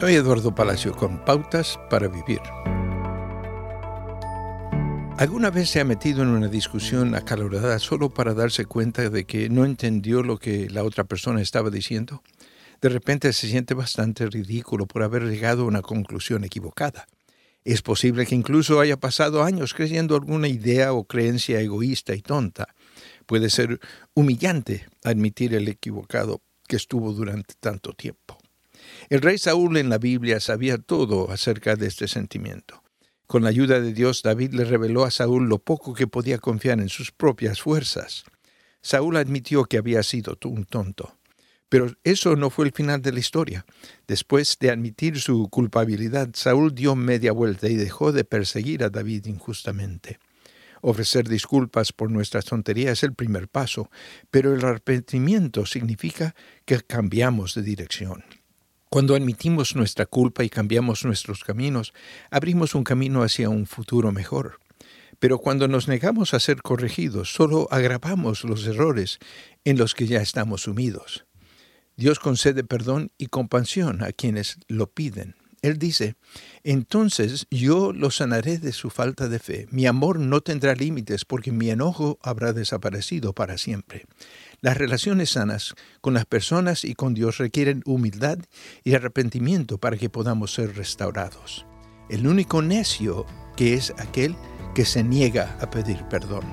Soy Eduardo Palacio con Pautas para Vivir. ¿Alguna vez se ha metido en una discusión acalorada solo para darse cuenta de que no entendió lo que la otra persona estaba diciendo? De repente se siente bastante ridículo por haber llegado a una conclusión equivocada. Es posible que incluso haya pasado años creyendo alguna idea o creencia egoísta y tonta. Puede ser humillante admitir el equivocado que estuvo durante tanto tiempo. El rey Saúl en la Biblia sabía todo acerca de este sentimiento. Con la ayuda de Dios, David le reveló a Saúl lo poco que podía confiar en sus propias fuerzas. Saúl admitió que había sido un tonto. Pero eso no fue el final de la historia. Después de admitir su culpabilidad, Saúl dio media vuelta y dejó de perseguir a David injustamente. Ofrecer disculpas por nuestras tonterías es el primer paso, pero el arrepentimiento significa que cambiamos de dirección. Cuando admitimos nuestra culpa y cambiamos nuestros caminos, abrimos un camino hacia un futuro mejor. Pero cuando nos negamos a ser corregidos, solo agravamos los errores en los que ya estamos sumidos. Dios concede perdón y compasión a quienes lo piden. Él dice, entonces yo lo sanaré de su falta de fe. Mi amor no tendrá límites porque mi enojo habrá desaparecido para siempre. Las relaciones sanas con las personas y con Dios requieren humildad y arrepentimiento para que podamos ser restaurados. El único necio que es aquel que se niega a pedir perdón.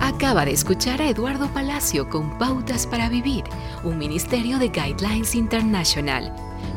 Acaba de escuchar a Eduardo Palacio con Pautas para Vivir, un ministerio de Guidelines International.